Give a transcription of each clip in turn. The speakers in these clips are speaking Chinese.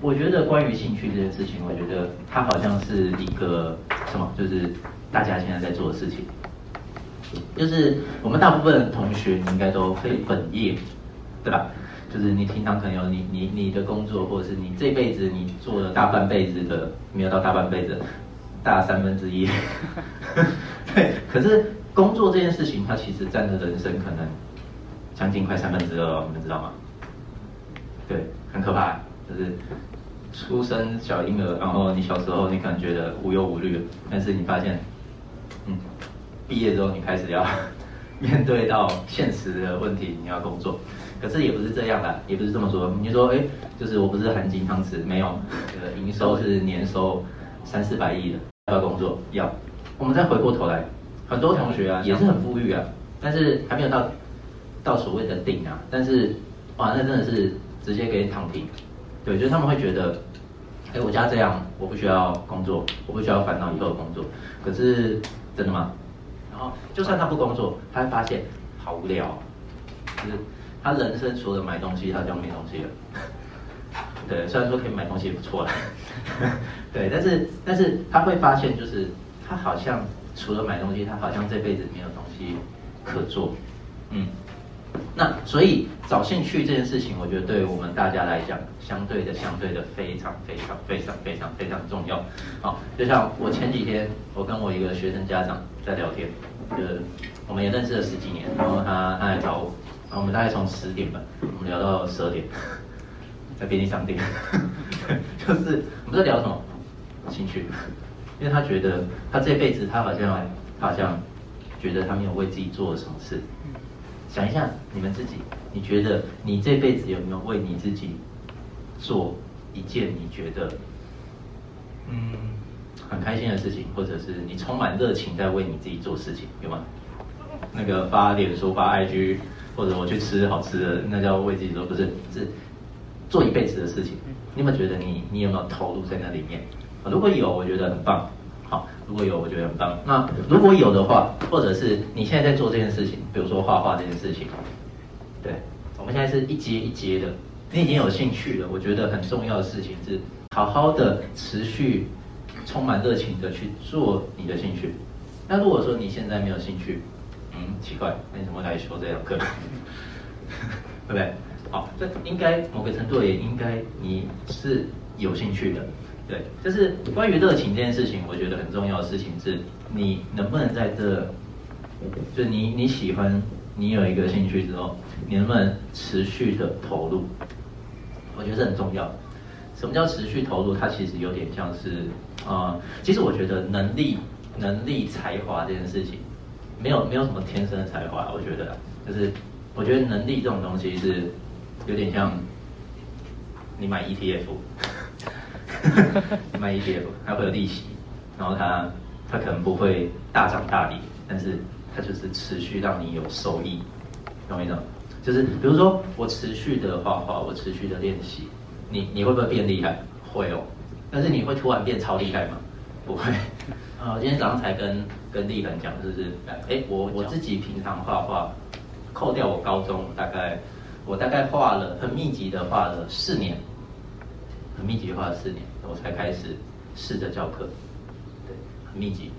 我觉得关于兴趣这件事情，我觉得它好像是一个什么，就是大家现在在做的事情。就是我们大部分同学，你应该都非本业，对吧？就是你平常可能有你你你的工作，或者是你这辈子你做了大半辈子的，没有到大半辈子，大三分之一。对，可是工作这件事情，它其实占的人生可能将近快三分之二，你们知道吗？对，很可怕，就是出生小婴儿，然后你小时候你可能觉得无忧无虑，但是你发现，嗯。毕业之后，你开始要面对到现实的问题，你要工作。可是也不是这样的，也不是这么说。你说，哎，就是我不是含金汤匙，没有，呃，营收是年收三四百亿的，要工作要。我们再回过头来，很多同学啊也是很富裕啊，但是还没有到到所谓的顶啊。但是哇，那真的是直接给躺平。对，就是他们会觉得，哎，我家这样，我不需要工作，我不需要烦恼以后的工作。可是真的吗？然后，就算他不工作，他会发现好无聊，就是他人生除了买东西，他就没东西了。对，虽然说可以买东西也不错了，对，但是但是他会发现，就是他好像除了买东西，他好像这辈子没有东西可做。嗯，那所以找兴趣这件事情，我觉得对于我们大家来讲，相对的相对的非常非常非常非常非常重要。好，就像我前几天，我跟我一个学生家长在聊天。就是我们也认识了十几年，然后他他来找我，然后我们大概从十点吧，我们聊到十二点，在便利商店，就是我们在聊什么兴趣，因为他觉得他这辈子他好像好像觉得他没有为自己做了什么事，想一下你们自己，你觉得你这辈子有没有为你自己做一件你觉得嗯？很开心的事情，或者是你充满热情在为你自己做事情，有吗？那个发脸书、发 IG，或者我去吃好吃的，那叫为自己做，不是是做一辈子的事情。你有没有觉得你你有没有投入在那里面？如果有，我觉得很棒。好，如果有，我觉得很棒。那如果有的话，或者是你现在在做这件事情，比如说画画这件事情，对，我们现在是一阶一阶的，你已经有兴趣了。我觉得很重要的事情是好好的持续。充满热情的去做你的兴趣。那如果说你现在没有兴趣，嗯，奇怪，那你怎么来修这堂课？对不对？好，这应该某个程度也应该你是有兴趣的。对，就是关于热情这件事情，我觉得很重要的事情是，你能不能在这，就你你喜欢，你有一个兴趣之后，你能不能持续的投入？我觉得这很重要。什么叫持续投入？它其实有点像是，呃，其实我觉得能力、能力、才华这件事情，没有没有什么天生的才华。我觉得，就是我觉得能力这种东西是有点像你买 ETF，买 ETF 它会有利息，然后它它可能不会大涨大跌，但是它就是持续让你有收益，懂我意思吗？就是比如说我持续的画画，我持续的练习。你你会不会变厉害？会哦，但是你会突然变超厉害吗？不会。啊，今天早上才跟跟立恒讲，就是哎，我我自己平常画画，扣掉我高中大概，我大概画了很密集的画了四年，很密集画了四年，我才开始试着教课，对，很密集，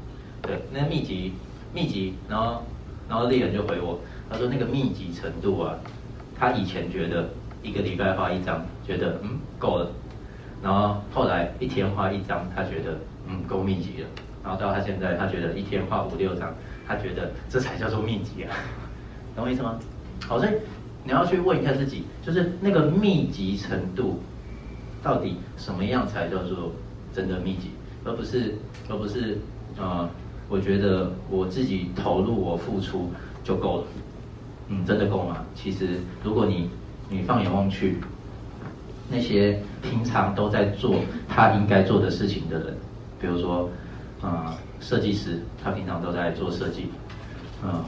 对，那密集密集，然后然后丽人就回我，他说那个密集程度啊，他以前觉得。一个礼拜画一张，觉得嗯够了，然后后来一天画一张，他觉得嗯够密集了，然后到他现在，他觉得一天画五六张，他觉得这才叫做密集啊，懂我意思吗？好，所以你要去问一下自己，就是那个密集程度，到底什么样才叫做真的密集，而不是而不是呃，我觉得我自己投入我付出就够了，嗯，真的够吗？其实如果你你放眼望去，那些平常都在做他应该做的事情的人，比如说，呃，设计师，他平常都在做设计，嗯，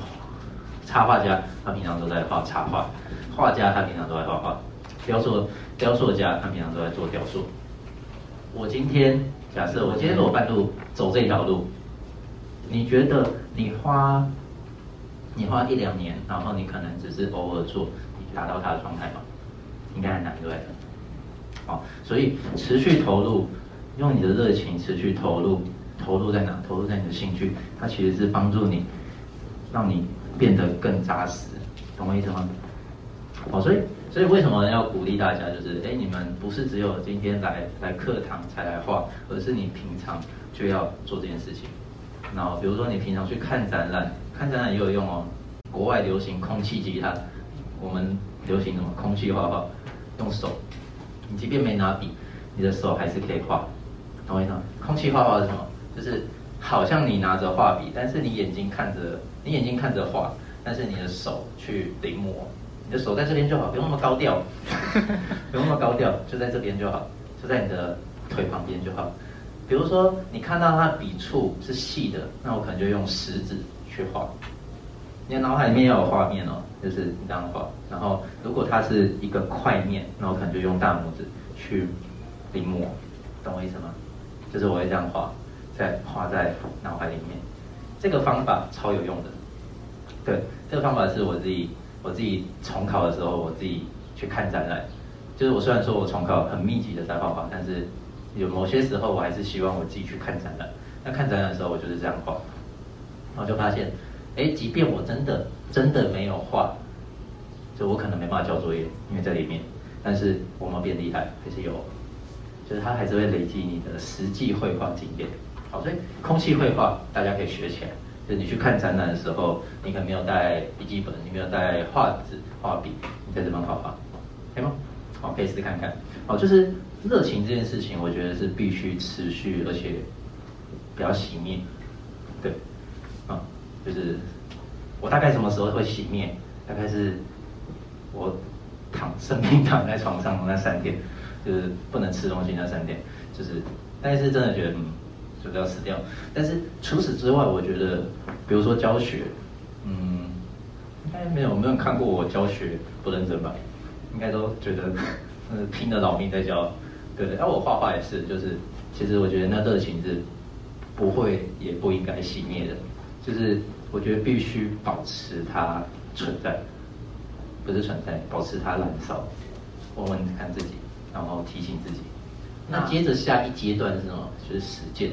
插画家，他平常都在画插画，画家，他平常都在画画，雕塑，雕塑家，他平常都在做雕塑。我今天假设我今天如果半路走这条路，你觉得你花，你花一两年，然后你可能只是偶尔做。你达到他的状态吗？应该很难，对？好，所以持续投入，用你的热情持续投入，投入在哪？投入在你的兴趣，它其实是帮助你，让你变得更扎实，懂我意思吗？好，所以所以为什么要鼓励大家？就是哎，你们不是只有今天来来课堂才来画，而是你平常就要做这件事情。然后比如说你平常去看展览，看展览也有用哦。国外流行空气吉他，我们流行什么？空气画画，用手。你即便没拿笔，你的手还是可以画，懂我意思吗？空气画画是什么？就是好像你拿着画笔，但是你眼睛看着，你眼睛看着画，但是你的手去临摹。你的手在这边就好，不用那么高调，不用那么高调，就在这边就好，就在你的腿旁边就好。比如说你看到它笔触是细的，那我可能就用食指去画。你的脑海里面要有画面哦，就是你这样画。然后如果它是一个块面，那我可能就用大拇指去临摹，懂我意思吗？就是我会这样画，在画在脑海里面。这个方法超有用的。对，这个方法是我自己。我自己重考的时候，我自己去看展览，就是我虽然说我重考很密集的在画画，但是有某些时候我还是希望我自己去看展览。那看展览的时候，我就是这样画，然后就发现，哎，即便我真的真的没有画，就我可能没办法交作业，因为在里面，但是我们变厉害还是有，就是它还是会累积你的实际绘画经验。好，所以空气绘画大家可以学起来。就你去看展览的时候，你可能没有带笔记本，你没有带画纸、画笔，你在这边画画，可以吗？好，可以试看看。好，就是热情这件事情，我觉得是必须持续，而且不要熄灭。对，啊，就是我大概什么时候会熄灭？大概是我躺生病躺在床上那三天，就是不能吃东西那三天，就是，但是真的觉得嗯。就是要死掉，但是除此之外，我觉得，比如说教学，嗯，应该没有没有看过我教学不认真吧？应该都觉得，嗯，拼了老命在教，对对。那我画画也是，就是其实我觉得那热情是不会也不应该熄灭的，就是我觉得必须保持它存在，不是存在，保持它燃烧。问问看自己，然后提醒自己。那接着下一阶段是什么？就是实践。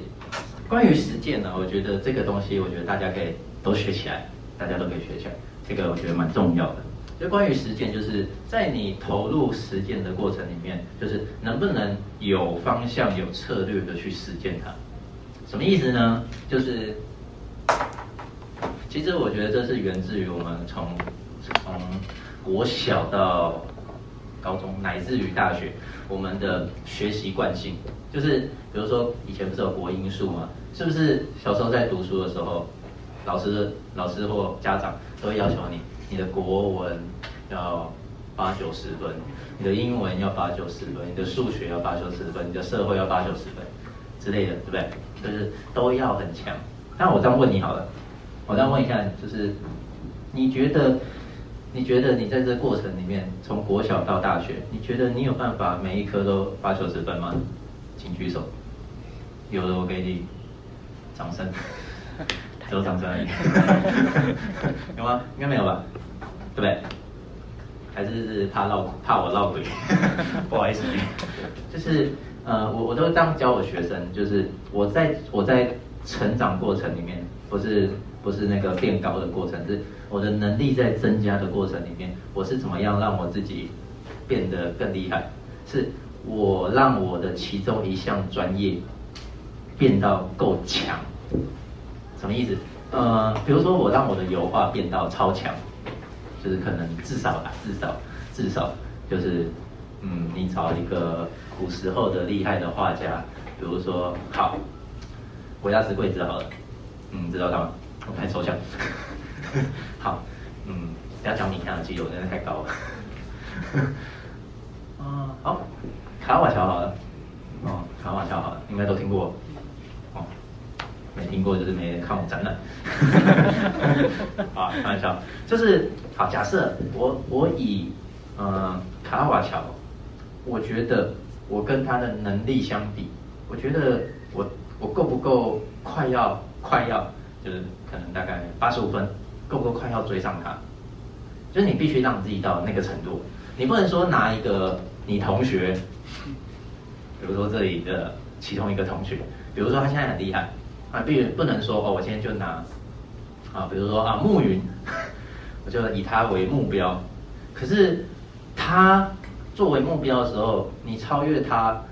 关于实践呢，我觉得这个东西，我觉得大家可以都学起来，大家都可以学起来。这个我觉得蛮重要的。就关于实践，就是在你投入实践的过程里面，就是能不能有方向、有策略的去实践它。什么意思呢？就是其实我觉得这是源自于我们从从国小到高中，乃至于大学，我们的学习惯性，就是比如说以前不是有国音数吗？是不是小时候在读书的时候，老师、老师或家长都会要求你，你的国文要八九十分，你的英文要八九十分，你的数学要八九十分，你的社会要八九十分之类的，对不对？就是都要很强。那我这样问你好了，我这样问一下，就是你觉得，你觉得你在这过程里面，从国小到大学，你觉得你有办法每一科都八九十分吗？请举手，有的我给你。掌声，只有掌声而已，有吗？应该没有吧，对不对？还是是怕闹怕我闹鬼？不好意思，就是呃，我我都这样教我学生，就是我在我在成长过程里面，不是不是那个变高的过程，是我的能力在增加的过程里面，我是怎么样让我自己变得更厉害？是我让我的其中一项专业。变到够强，什么意思？呃，比如说我让我的油画变到超强，就是可能至少吧，至少至少就是，嗯，你找一个古时候的厉害的画家，比如说好，维纳斯贵子好了，嗯，知道他吗？我太抽象。好，嗯，不要讲米开朗基罗，真的太高了。啊，好，卡瓦乔好了，哦，卡瓦乔好了，应该都听过。哦没听过就是没看我展览，啊，开玩笑，就是好。假设我我以嗯卡瓦乔，我觉得我跟他的能力相比，我觉得我我够不够快要快要就是可能大概八十五分，够不够快要追上他？就是你必须让自己到那个程度，你不能说拿一个你同学比如说这里的其中一个同学，比如说他现在很厉害，啊，必不能说哦，我今天就拿，啊，比如说啊暮云，我就以他为目标，可是他作为目标的时候，你超越他，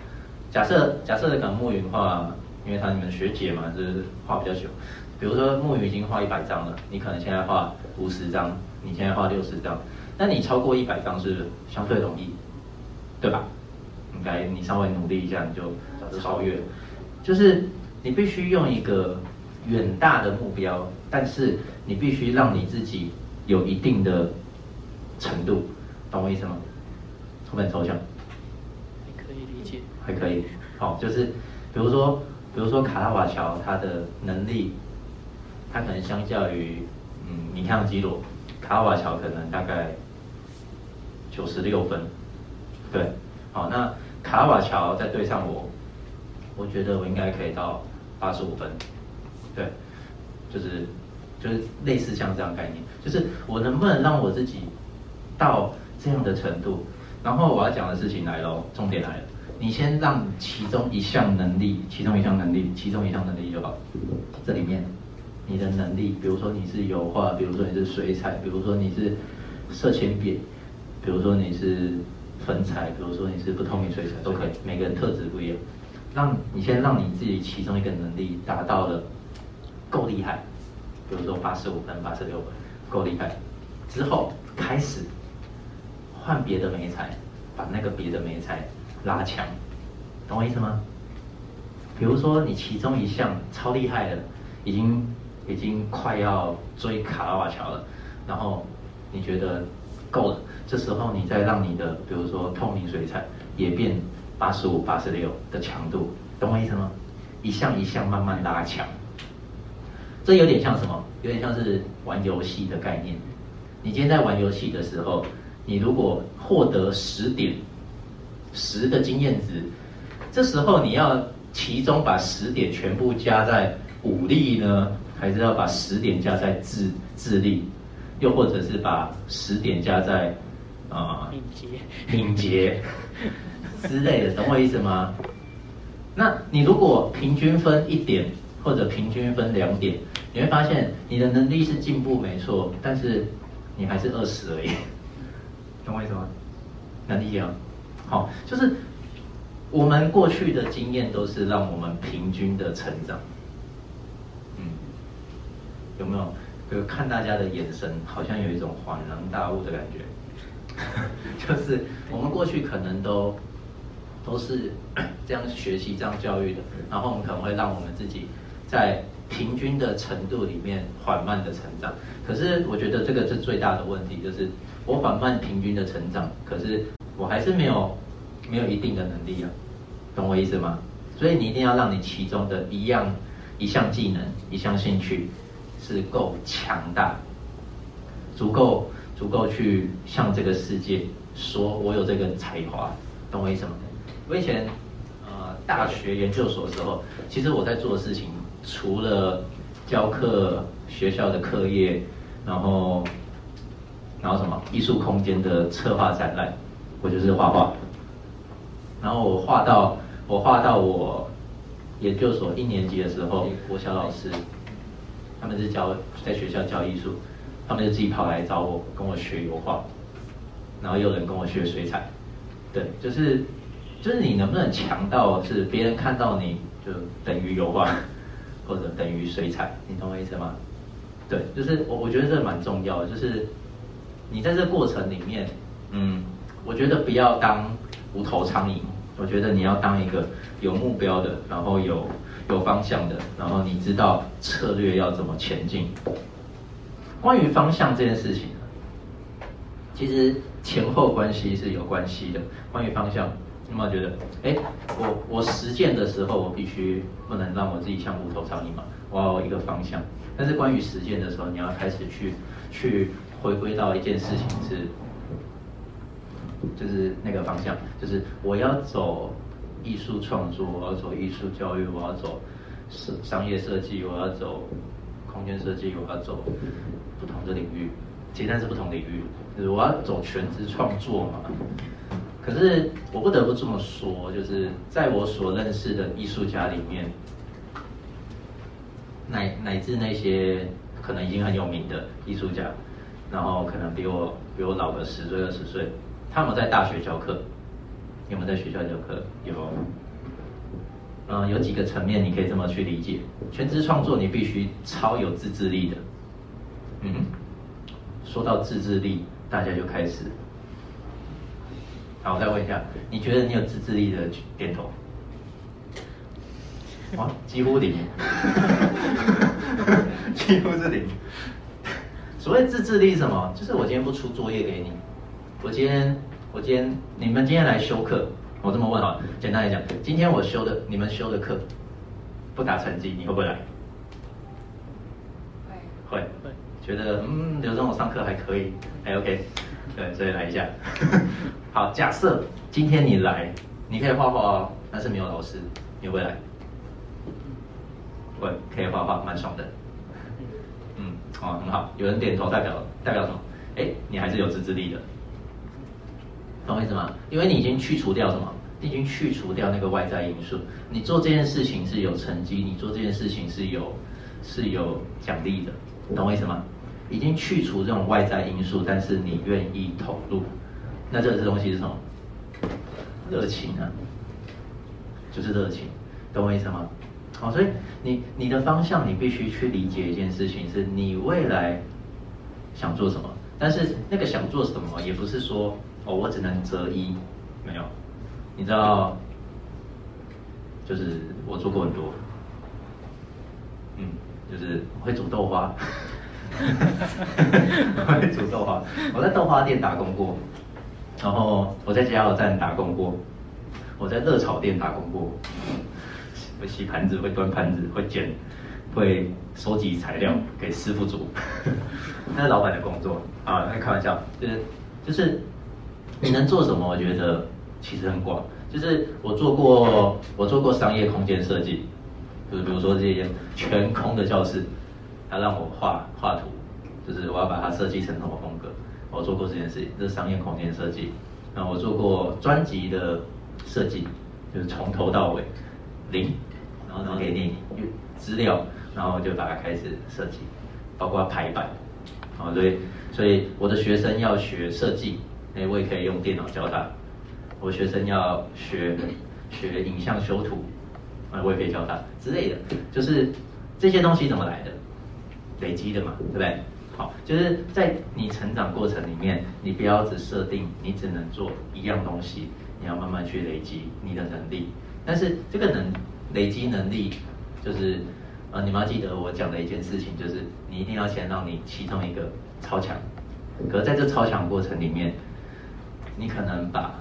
假设假设的讲暮云的话，因为他你们学姐嘛，就是画比较久，比如说木鱼已经画一百张了，你可能现在画五十张，你现在画六十张，那你超过一百张是相对容易，对吧？应该你稍微努力一下，你就超越。就是你必须用一个远大的目标，但是你必须让你自己有一定的程度，懂我意思吗？会不会很抽象？还可以理解。还可以。好，就是比如说，比如说卡拉瓦乔他的能力，他可能相较于嗯米开朗基罗，卡瓦乔可能大概九十六分，对。好，那卡瓦乔再对上我，我觉得我应该可以到八十五分，对，就是就是类似像这样概念，就是我能不能让我自己到这样的程度？然后我要讲的事情来喽，重点来了，你先让其中一项能力，其中一项能力，其中一项能力就好。这里面你的能力，比如说你是油画，比如说你是水彩，比如说你是色铅笔，比如说你是。粉彩，比如说你是不透明水彩都可以，每个人特质不一样。让你先让你自己其中一个能力达到了够厉害，比如说八十五分、八十六分，够厉害之后，开始换别的美彩，把那个别的美彩拉强，懂我意思吗？比如说你其中一项超厉害的，已经已经快要追卡拉瓦乔了，然后你觉得够了。这时候你再让你的，比如说透明水彩也变八十五、八十六的强度，懂我意思吗？一项一项慢慢拉强，这有点像什么？有点像是玩游戏的概念。你今天在玩游戏的时候，你如果获得十点十的经验值，这时候你要其中把十点全部加在武力呢，还是要把十点加在智智力，又或者是把十点加在？啊，敏捷、敏捷之类的，懂我意思吗？那你如果平均分一点，或者平均分两点，你会发现你的能力是进步没错，但是你还是二十而已，懂我意思吗？能理解吗？好，就是我们过去的经验都是让我们平均的成长，嗯，有没有？就看大家的眼神，好像有一种恍然大悟的感觉。就是我们过去可能都都是这样学习、这样教育的，然后我们可能会让我们自己在平均的程度里面缓慢的成长。可是我觉得这个是最大的问题，就是我缓慢平均的成长，可是我还是没有没有一定的能力啊，懂我意思吗？所以你一定要让你其中的一样一项技能、一项兴趣是够强大，足够。足够去向这个世界说，我有这个才华，懂我意思吗？我以前呃大学研究所的时候，其实我在做的事情，除了教课、学校的课业，然后然后什么艺术空间的策划展览，我就是画画。然后我画到我画到我研究所一年级的时候，国小老师他们是教在学校教艺术。他们就自己跑来找我，跟我学油画，然后有人跟我学水彩，对，就是就是你能不能强到是别人看到你就等于油画，或者等于水彩，你懂我意思吗？对，就是我我觉得这蛮重要的，就是你在这过程里面，嗯，我觉得不要当无头苍蝇，我觉得你要当一个有目标的，然后有有方向的，然后你知道策略要怎么前进。关于方向这件事情，其实前后关系是有关系的。关于方向，有没有觉得，哎，我我实践的时候，我必须不能让我自己像无头苍蝇嘛，我要有一个方向。但是关于实践的时候，你要开始去去回归到一件事情是，就是那个方向，就是我要走艺术创作，我要走艺术教育，我要走商商业设计，我要走。空间设计，我要走不同的领域，其实那是不同领域，就是我要走全职创作嘛。可是我不得不这么说，就是在我所认识的艺术家里面，乃乃至那些可能已经很有名的艺术家，然后可能比我比我老个十岁二十岁，他们在大学教课，有没有在学校教课？有。嗯，有几个层面你可以这么去理解：全职创作你必须超有自制力的。嗯，说到自制力，大家就开始。好，我再问一下，你觉得你有自制力的点头？啊，几乎零，几乎是零。所谓自制力是什么？就是我今天不出作业给你，我今天我今天你们今天来修课。我这么问哈，简单来讲，今天我修的你们修的课不打成绩，你会不会来？会。会。觉得嗯，刘总我上课还可以，还 OK，对，所以来一下。好，假设今天你来，你可以画画哦，但是没有老师，你会不会来？会，可以画画，蛮爽的。嗯，哦，很好，有人点头代表代表什么？哎，你还是有自制力的。懂我意思吗？因为你已经去除掉什么？你已经去除掉那个外在因素。你做这件事情是有成绩，你做这件事情是有是有奖励的，懂我意思吗？已经去除这种外在因素，但是你愿意投入，那这个东西是什么？热情啊，就是热情，懂我意思吗？好，所以你你的方向，你必须去理解一件事情，是你未来想做什么，但是那个想做什么，也不是说。哦，我只能择一，没有，你知道，就是我做过很多，嗯，就是会煮豆花，会煮豆花，我在豆花店打工过，然后我在加油站打工过，我在热炒店打工过，会洗盘子，会端盘子，会剪，会收集材料给师傅煮，那是老板的工作。啊，那开玩笑，就是就是。你能做什么？我觉得其实很广，就是我做过，我做过商业空间设计，就是比如说这些全空的教室，他让我画画图，就是我要把它设计成什么风格，我做过这件事情，这是商业空间设计。然后我做过专辑的设计，就是从头到尾零，然后然后给你资料，然后就把它开始设计，包括排版，啊，所以所以我的学生要学设计。哎，我也可以用电脑教他。我学生要学学影像修图，啊，我也可以教他之类的。就是这些东西怎么来的？累积的嘛，对不对？好，就是在你成长过程里面，你不要只设定你只能做一样东西，你要慢慢去累积你的能力。但是这个能累积能力，就是呃，你们要记得我讲的一件事情，就是你一定要先让你其中一个超强。可是在这超强过程里面，你可能把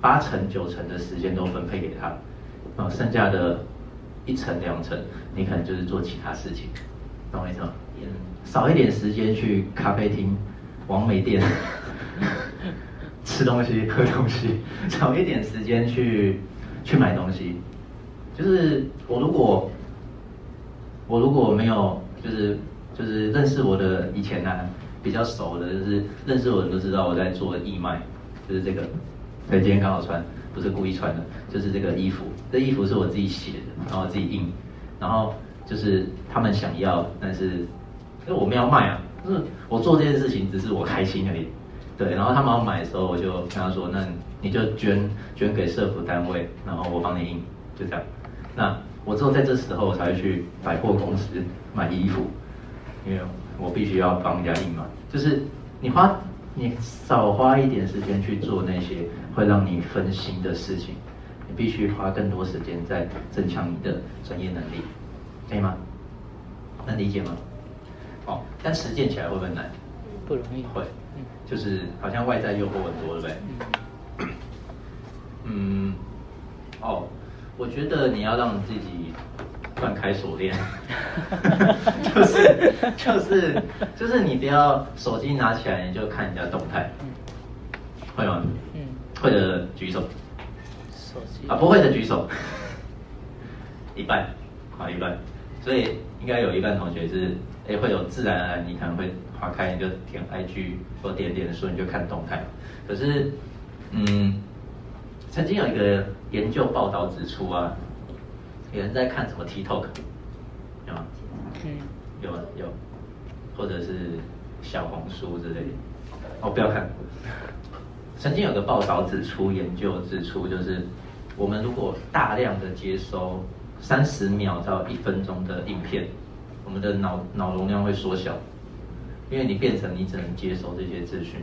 八成九成的时间都分配给他，啊，剩下的一成两成，你可能就是做其他事情，懂我意思吗？少一点时间去咖啡厅、王美店 吃东西、喝东西，少一点时间去去买东西。就是我如果我如果没有，就是就是认识我的以前呢，比较熟的，就是认识我的都知道我在做义卖。就是这个，所以今天刚好穿，不是故意穿的，就是这个衣服。这衣服是我自己写的，然后自己印，然后就是他们想要，但是因为我们要卖啊，就是我做这件事情只是我开心而已。对，然后他们要买的时候，我就跟他说：“那你就捐捐给社福单位，然后我帮你印，就这样。”那我之后在这时候我才会去百货公司买衣服，因为我必须要帮人家印嘛。就是你花。你少花一点时间去做那些会让你分心的事情，你必须花更多时间在增强你的专业能力，可以吗？能理解吗？哦，但实践起来会不会难？不容易。会，就是好像外在诱惑很多，对不对？嗯，哦，我觉得你要让自己。断开锁链，就是就是就是你不要手机拿起来你就看人家动态，会吗？嗯，会的举手。手机。啊，不会的举手。一半，好一半，所以应该有一半同学是，哎，会有自然而然，你可能会划开你就点 IG 或点点的时候你就看动态，可是，嗯，曾经有一个研究报道指出啊，有人在看什么 TikTok，有吗？嗯，有啊有，或者是小红书之类的。哦，不要看。曾经有个报道指出，研究指出，就是我们如果大量的接收三十秒到一分钟的影片，我们的脑脑容量会缩小，因为你变成你只能接收这些资讯。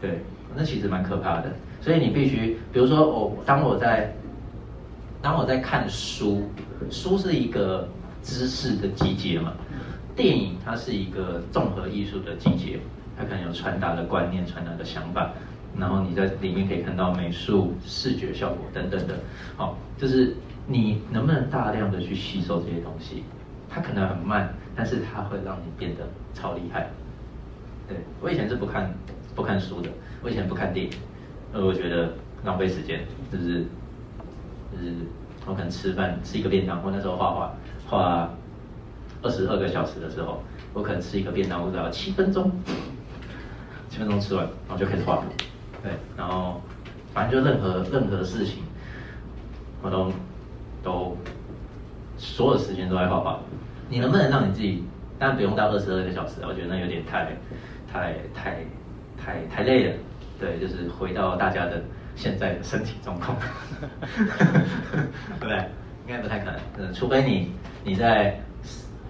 对，那其实蛮可怕的。所以你必须，比如说我当我在当我在看书，书是一个知识的集结嘛，电影它是一个综合艺术的集结，它可能有传达的观念、传达的想法，然后你在里面可以看到美术、视觉效果等等的。好，就是你能不能大量的去吸收这些东西？它可能很慢，但是它会让你变得超厉害。对我以前是不看不看书的，我以前不看电影。呃，我觉得浪费时间，就是就是我可能吃饭吃一个便当，我那时候画画画二十二个小时的时候，我可能吃一个便当，我只要七分钟，七分钟吃完，然后就开始画。对，然后反正就任何任何事情，我都都所有时间都在画画。你能不能让你自己？但不用到二十二个小时，我觉得那有点太太太太太累了。对，就是回到大家的现在的身体状况，对不对？应该不太可能，嗯，除非你你在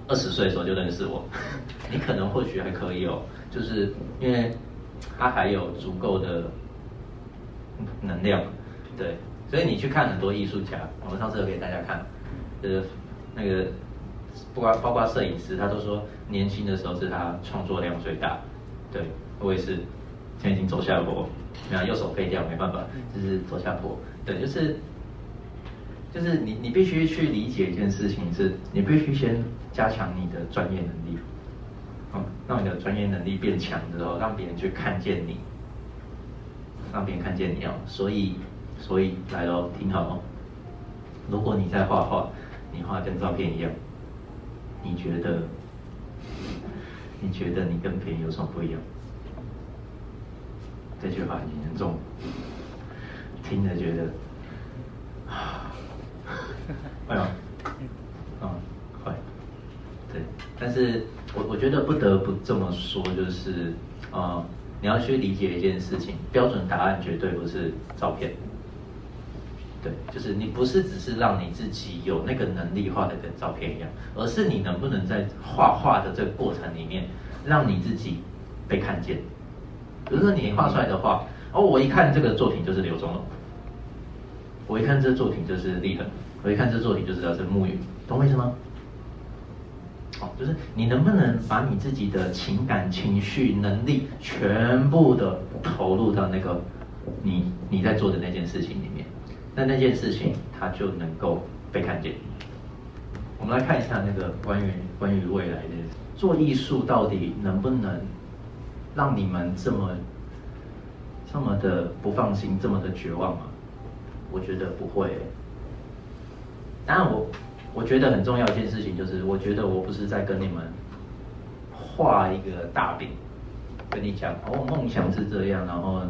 二十岁的时候就认识我，你可能或许还可以哦，就是因为他还有足够的能量，对，所以你去看很多艺术家，我们上次有给大家看，就是那个不括包括摄影师，他都说年轻的时候是他创作量最大，对我也是。现在已经走下坡，然后右手废掉，没办法，就是走下坡。对，就是，就是你你必须去理解一件事情，是你必须先加强你的专业能力，嗯，让你的专业能力变强之后，让别人去看见你，让别人看见你哦。所以，所以来喽，听好哦。如果你在画画，你画跟照片一样，你觉得，你觉得你跟别人有什么不一样？这句话很严重，听着觉得啊，会吗？嗯，会。对，但是我我觉得不得不这么说，就是呃，你要去理解一件事情，标准答案绝对不是照片。对，就是你不是只是让你自己有那个能力画的跟照片一样，而是你能不能在画画的这个过程里面，让你自己被看见。比如说你画出来的画，哦，我一看这个作品就是刘忠龙，我一看这作品就是立恒，我一看这作品就知道是木鱼，懂我意思吗？好，就是你能不能把你自己的情感、情绪、能力全部的投入到那个你你在做的那件事情里面，那那件事情它就能够被看见。我们来看一下那个关于关于未来的做艺术到底能不能？让你们这么这么的不放心，这么的绝望吗？我觉得不会。当然，我我觉得很重要一件事情就是，我觉得我不是在跟你们画一个大饼，跟你讲哦，梦想是这样，然后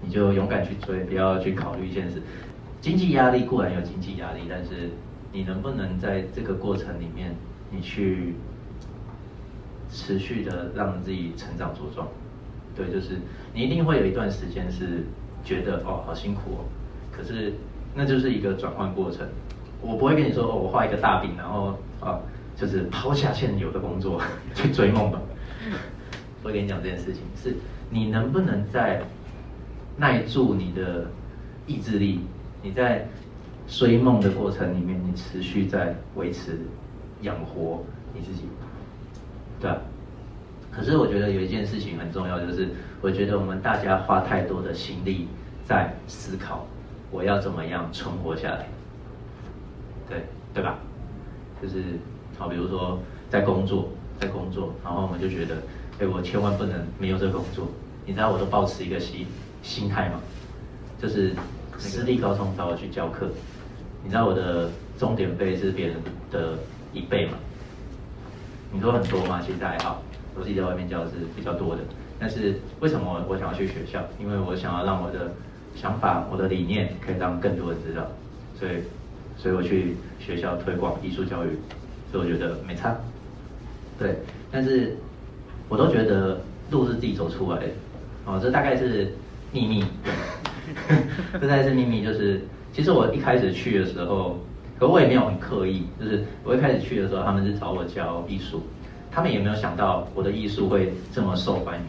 你就勇敢去追，不要去考虑一件事。经济压力固然有经济压力，但是你能不能在这个过程里面，你去持续的让自己成长茁壮？对，就是你一定会有一段时间是觉得哦好辛苦哦，可是那就是一个转换过程。我不会跟你说哦，我画一个大饼，然后啊就是抛下现有的工作去追梦吧。我会跟你讲这件事情，是你能不能在耐住你的意志力，你在追梦的过程里面，你持续在维持养活你自己，对吧？可是我觉得有一件事情很重要，就是我觉得我们大家花太多的心力在思考我要怎么样存活下来，对对吧？就是好，比如说在工作，在工作，然后我们就觉得，哎，我千万不能没有这个工作。你知道我都保持一个心心态吗？就是私立高中找我去教课，你知道我的终点费是别人的一倍吗？你说很多吗？其实还好。我自己在外面教是比较多的，但是为什么我想要去学校？因为我想要让我的想法、我的理念可以让更多人知道，所以，所以我去学校推广艺术教育，所以我觉得没差。对，但是我都觉得路是自己走出来的，哦，这大概是秘密，这大概是秘密，就是其实我一开始去的时候，可我也没有很刻意，就是我一开始去的时候，他们是找我教艺术，他们也没有想到我的艺术会这么受欢迎，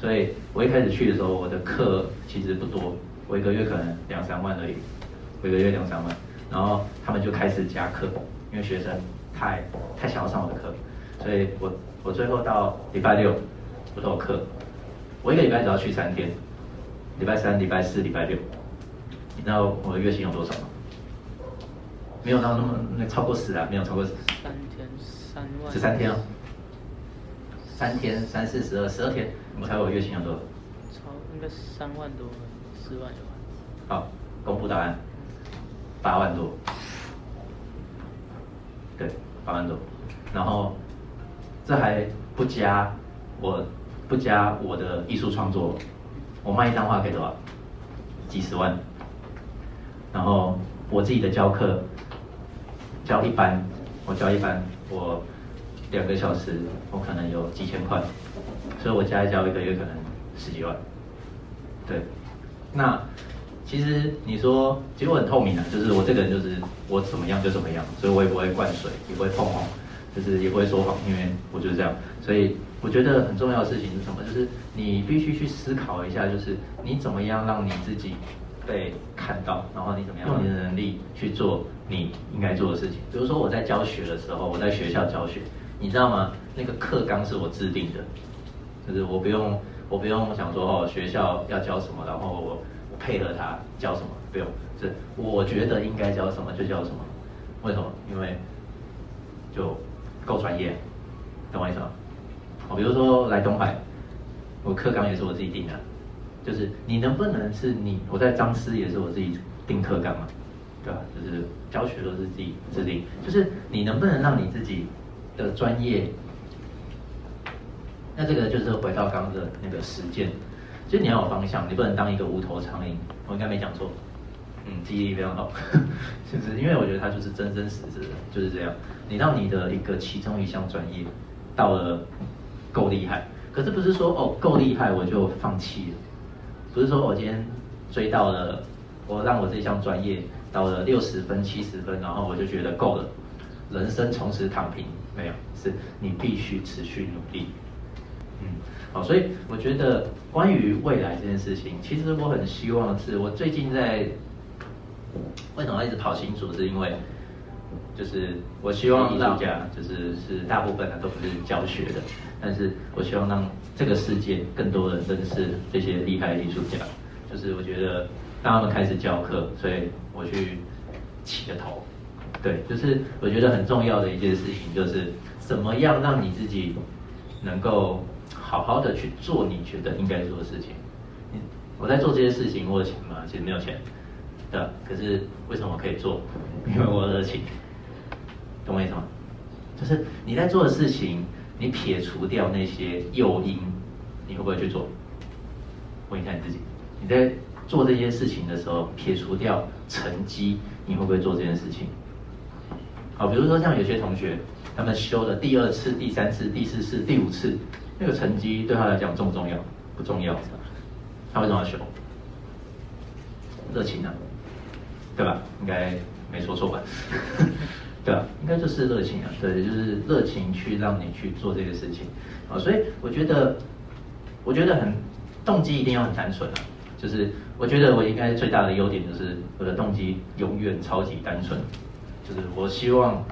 所以我一开始去的时候，我的课其实不多。我一个月可能两三万而已，我一个月两三万，然后他们就开始加课，因为学生太太想要上我的课，所以我我最后到礼拜六我都有课，我一个礼拜只要去三天，礼拜三、礼拜四、礼拜六，你知道我的月薪有多少吗？没有到那么那超过十啊，没有超过十。三天三万。十三天哦，三天三四十二十二天，我猜我月薪有多少？超应该三万多。四万有好，公布答案，八万多，对，八万多，然后这还不加我不加我的艺术创作，我卖一张画可以多少？几十万，然后我自己的教课教一班，我教一班，我两个小时我可能有几千块，所以我加一加一个月可能十几万，对。那其实你说，其实我很透明的，就是我这个人就是我怎么样就怎么样，所以我也不会灌水，也不会碰红，就是也不会说谎，因为我就是这样。所以我觉得很重要的事情是什么？就是你必须去思考一下，就是你怎么样让你自己被看到，然后你怎么样用你的能力去做你应该做的事情。比如说我在教学的时候，我在学校教学，你知道吗？那个课纲是我制定的，就是我不用。我不用想说哦，学校要教什么，然后我配合他教什么，不用，是我觉得应该教什么就教什么。为什么？因为就够专业，懂我意思吗？我比如说来东海，我课纲也是我自己定的，就是你能不能是你我在张师也是我自己定课纲嘛，对吧？就是教学都是自己制定，就是你能不能让你自己的专业。那这个就是回到刚刚的那个实践，其实你要有方向，你不能当一个无头苍蝇。我应该没讲错，嗯，记忆力非常好，是不是？因为我觉得它就是真真实实的，就是这样。你让你的一个其中一项专业到了够厉害，可是不是说哦够厉害我就放弃了，不是说我今天追到了，我让我这项专业到了六十分、七十分，然后我就觉得够了，人生从此躺平，没有，是你必须持续努力。嗯，好，所以我觉得关于未来这件事情，其实我很希望是，我最近在为什么一直跑新竹，是因为就是我希望艺术家，就是是大部分的都不是教学的，但是我希望让这个世界更多人认识这些厉害的艺术家，就是我觉得让他们开始教课，所以我去起个头，对，就是我觉得很重要的一件事情，就是怎么样让你自己能够。好好的去做你觉得应该做的事情。我在做这些事情，我有钱吗？其实没有钱，对可是为什么我可以做？因为我热情，懂我意思吗？就是你在做的事情，你撇除掉那些诱因，你会不会去做？问一下你自己，你在做这些事情的时候，撇除掉成绩，你会不会做这件事情？好，比如说像有些同学，他们修了第二次、第三次、第四次、第五次。那个成绩对他来讲重不重要？不重要。他为什么要修？热情啊，对吧？应该没说错吧？对吧？应该就是热情啊，对，就是热情去让你去做这个事情啊。所以我觉得，我觉得很动机一定要很单纯啊。就是我觉得我应该最大的优点就是我的动机永远超级单纯，就是我希望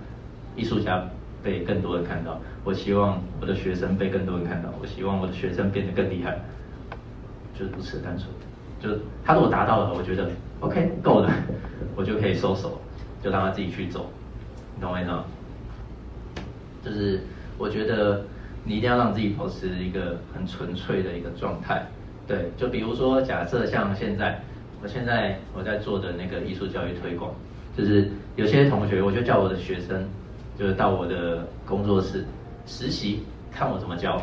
艺术家。被更多人看到，我希望我的学生被更多人看到，我希望我的学生变得更厉害，就如此单纯。就他如果达到了，我觉得 OK 够了，我就可以收手，就让他自己去走，你懂我意思吗？就是我觉得你一定要让自己保持一个很纯粹的一个状态。对，就比如说假设像现在，我现在我在做的那个艺术教育推广，就是有些同学，我就叫我的学生。就是到我的工作室实习，看我怎么教，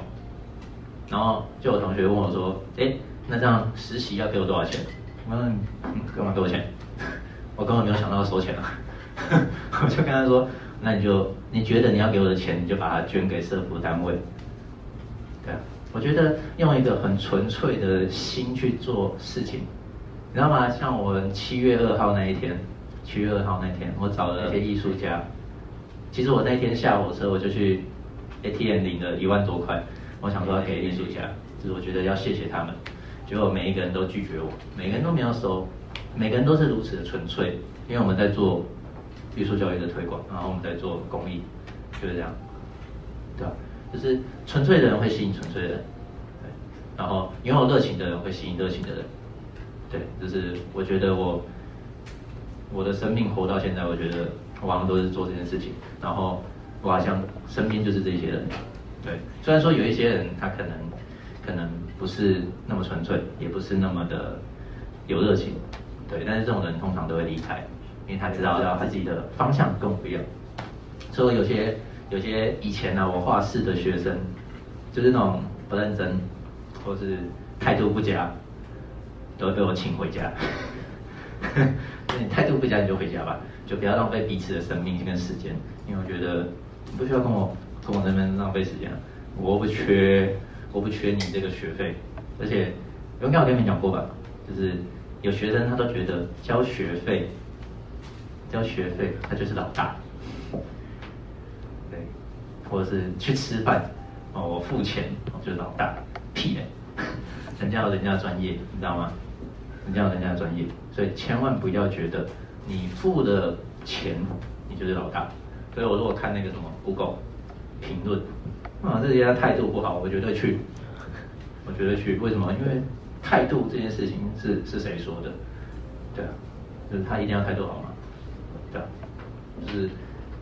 然后就有同学问我说：“哎，那这样实习要给我多少钱？”我说嗯干嘛给我钱？我根本没有想到要收钱啊，我就跟他说，那你就你觉得你要给我的钱，你就把它捐给社福单位。对啊，我觉得用一个很纯粹的心去做事情，你知道吗？像我们七月二号那一天，七月二号那天，我找了一些艺术家。其实我那天下火车，我就去 ATM 领了一万多块，我想说要给艺术家，就是我觉得要谢谢他们。结果每一个人都拒绝我，每个人都没有收，每个人都是如此的纯粹，因为我们在做艺术教育的推广，然后我们在做公益，就是这样，对吧？就是纯粹的人会吸引纯粹的人，对，然后拥有热情的人会吸引热情的人，对，就是我觉得我我的生命活到现在，我觉得我好像都是做这件事情，然后我好像身边就是这些人，对，虽然说有一些人他可能可能。不是那么纯粹，也不是那么的有热情，对。但是这种人通常都会离开，因为他知道，他自己的方向跟我不一样。所以有些有些以前呢，我画室的学生，就是那种不认真，或是态度不佳，都会被我请回家。你态度不佳，你就回家吧，就不要浪费彼此的生命跟时间。因为我觉得你不需要跟我跟我那边浪费时间，我不缺。我不缺你这个学费，而且，应该我跟你们讲过吧，就是有学生他都觉得交学费，交学费他就是老大，对，或者是去吃饭，哦我付钱我就是老大，屁嘞，人家有人家的专业，你知道吗？人家有人家的专业，所以千万不要觉得你付的钱你就是老大。所以我如果看那个什么 Google 评论。啊，这些态度不好，我绝对去，我绝对去。为什么？因为态度这件事情是是谁说的？对啊，就是他一定要态度好嘛，对啊，就是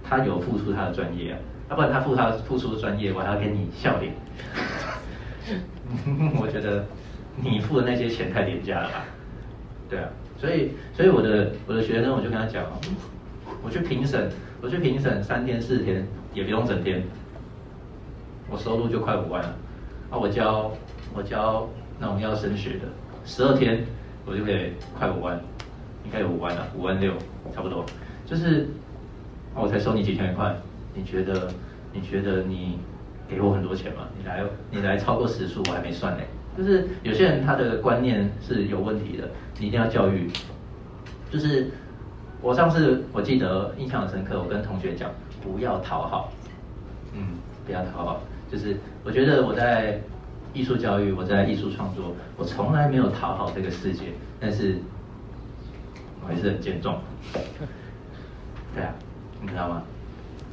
他有付出他的专业啊，要不然他付他付出的专业，我还要给你笑脸。我觉得你付的那些钱太廉价了吧？对啊，所以所以我的我的学生我就跟他讲，我去评审，我去评审三天四天，也不用整天。我收入就快五万了，啊，我教我教那种要升学的，十二天我就可以快五万，应该有五万了，五万六差不多。就是，我才收你几千块，你觉得你觉得你给我很多钱吗？你来你来超过时数我还没算呢。就是有些人他的观念是有问题的，你一定要教育。就是我上次我记得印象很深刻，我跟同学讲不要讨好，嗯，不要讨好。就是我觉得我在艺术教育，我在艺术创作，我从来没有讨好这个世界，但是我还是很健壮。对啊，你知道吗？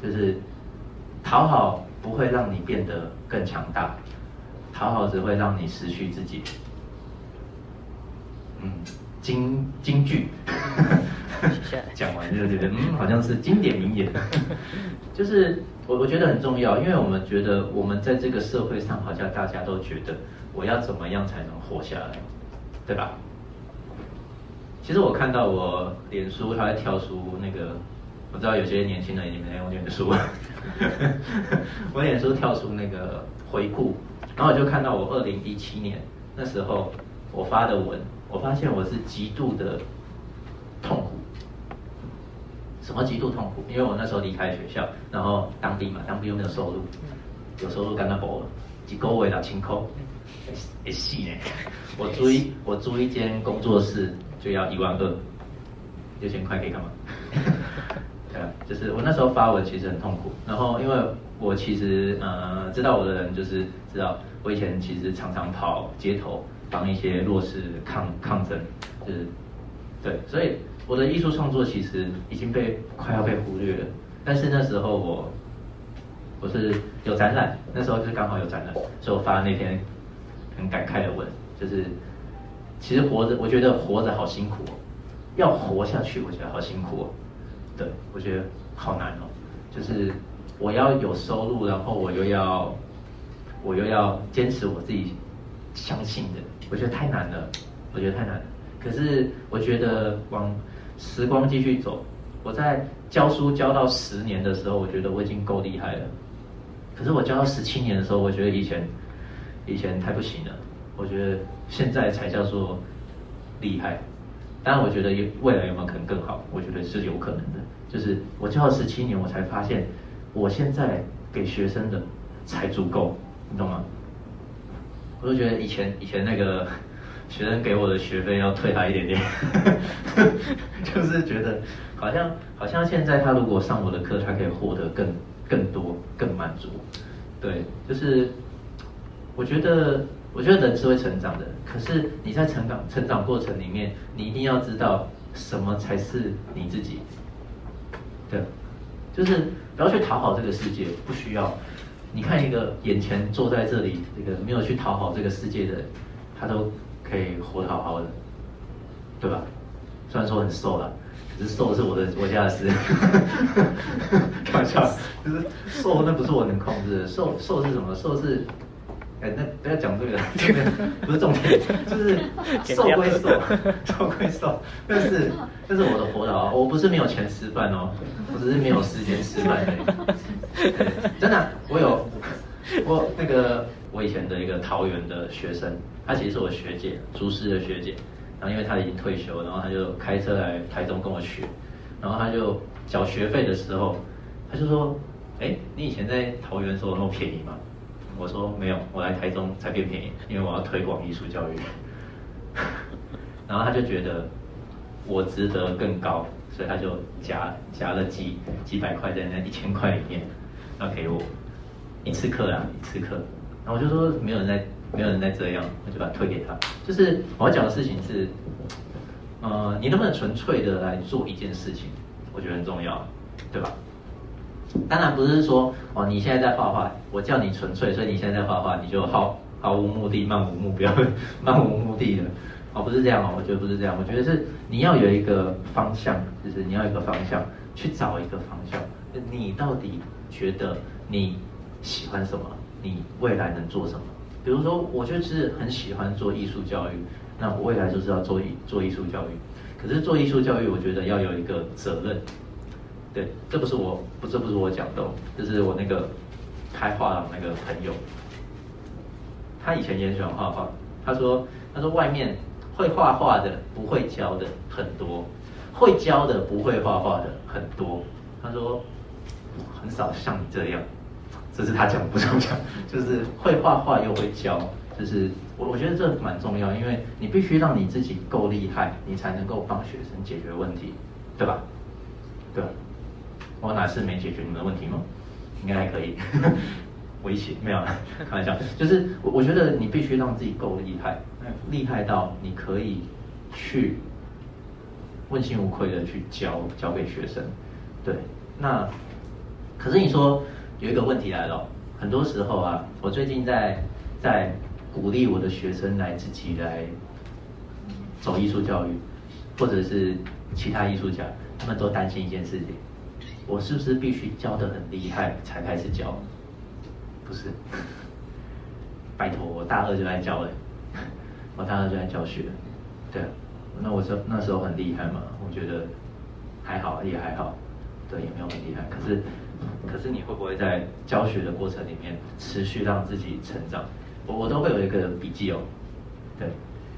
就是讨好不会让你变得更强大，讨好只会让你失去自己。嗯，京京剧，讲完就觉得嗯，好像是经典名言，就是。我我觉得很重要，因为我们觉得我们在这个社会上，好像大家都觉得我要怎么样才能活下来，对吧？其实我看到我脸书，它会跳出那个，我知道有些年轻人已经没用脸书，我脸书跳出那个回顾，然后我就看到我二零一七年那时候我发的文，我发现我是极度的痛苦。什么极度痛苦？因为我那时候离开学校，然后当兵嘛，当兵又没有收入，有收入干那薄了，几个月两千块，也细呢。我租一我租一间工作室就要一万二，六千块可以干嘛？对，就是我那时候发文其实很痛苦，然后因为我其实呃知道我的人就是知道我以前其实常常跑街头帮一些弱势抗抗争，就是对，所以。我的艺术创作其实已经被快要被忽略了，但是那时候我我是有展览，那时候就是刚好有展览，所以我发那篇很感慨的文，就是其实活着，我觉得活着好辛苦哦，要活下去，我觉得好辛苦哦，对，我觉得好难哦，就是我要有收入，然后我又要我又要坚持我自己相信的，我觉得太难了，我觉得太难了，可是我觉得往时光继续走，我在教书教到十年的时候，我觉得我已经够厉害了。可是我教到十七年的时候，我觉得以前以前太不行了。我觉得现在才叫做厉害。当然，我觉得未来有没有可能更好？我觉得是有可能的。就是我教了十七年，我才发现，我现在给学生的才足够，你懂吗？我就觉得以前以前那个 学生给我的学费要退他一点点，就是觉得好像好像现在他如果上我的课，他可以获得更更多更满足。对，就是我觉得我觉得人是会成长的，可是你在成长成长过程里面，你一定要知道什么才是你自己。对，就是不要去讨好这个世界，不需要。你看一个眼前坐在这里这个没有去讨好这个世界的，他都可以活得好好的，对吧？虽然说很瘦了，可是瘦是我的我家的事。开玩笑，就是瘦那不是我能控制的，瘦瘦是什么？瘦是。哎，那不要讲这个，这个不是重点，就是 瘦归瘦，瘦归瘦，但是但是我的活道，我不是没有钱吃饭哦，我只是没有时间吃饭而已。真的，我有我那个我以前的一个桃园的学生，她其实是我学姐，厨师的学姐，然后因为她已经退休，然后她就开车来台中跟我学，然后她就缴学费的时候，她就说，哎，你以前在桃园的时候那么便宜吗？我说没有，我来台中才变便宜，因为我要推广艺术教育。然后他就觉得我值得更高，所以他就夹夹了几几百块在那一千块里面，要给我一次课啊，一次课。然后我就说没有人在，没有人在这样，我就把它推给他。就是我要讲的事情是，呃，你能不能纯粹的来做一件事情，我觉得很重要，对吧？当然不是说哦，你现在在画画，我叫你纯粹，所以你现在在画画，你就毫毫无目的、漫无目标、漫无目的的，哦，不是这样哦，我觉得不是这样，我觉得是你要有一个方向，就是你要有一个方向去找一个方向，你到底觉得你喜欢什么？你未来能做什么？比如说，我就是很喜欢做艺术教育，那我未来就是要做艺做艺术教育，可是做艺术教育，我觉得要有一个责任。对，这不是我不，这不是我讲的，哦这是我那个开画廊那个朋友，他以前也喜欢画画。他说，他说外面会画画的不会教的很多，会教的不会画画的很多。他说，很少像你这样，这是他讲，不是我讲，就是会画画又会教，就是我我觉得这蛮重要，因为你必须让你自己够厉害，你才能够帮学生解决问题，对吧？对。我哪次没解决你们的问题吗？应该还可以，威胁没有，开玩笑，就是我我觉得你必须让自己够厉害，厉害到你可以去问心无愧的去教教给学生，对，那可是你说有一个问题来了，很多时候啊，我最近在在鼓励我的学生来自己来走艺术教育，或者是其他艺术家，他们都担心一件事情。我是不是必须教的很厉害才开始教？不是，拜托，我大二就在教了，我大二就在教学，对，那我说那时候很厉害嘛？我觉得还好，也还好，对，也没有很厉害。可是，可是你会不会在教学的过程里面持续让自己成长？我我都会有一个笔记哦，对，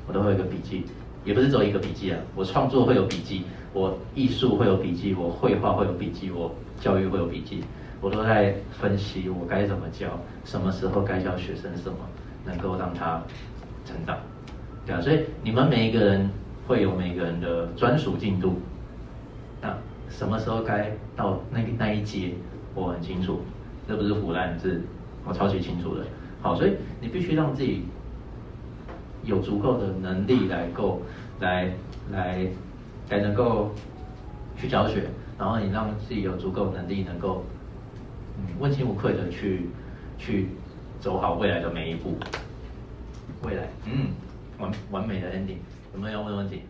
我都会有一个笔记。也不是只有一个笔记啊，我创作会有笔记，我艺术会有笔记，我绘画会有笔记，我教育会有笔记，我都在分析我该怎么教，什么时候该教学生什么，能够让他成长，对啊，所以你们每一个人会有每个人的专属进度，那什么时候该到那那一阶，我很清楚，这不是胡乱，是我超级清楚的。好，所以你必须让自己。有足够的能力来够来来来能够去教学，然后你让自己有足够能力能够嗯问心无愧的去去走好未来的每一步。未来，嗯，完完美的 ending，有没有要问问题？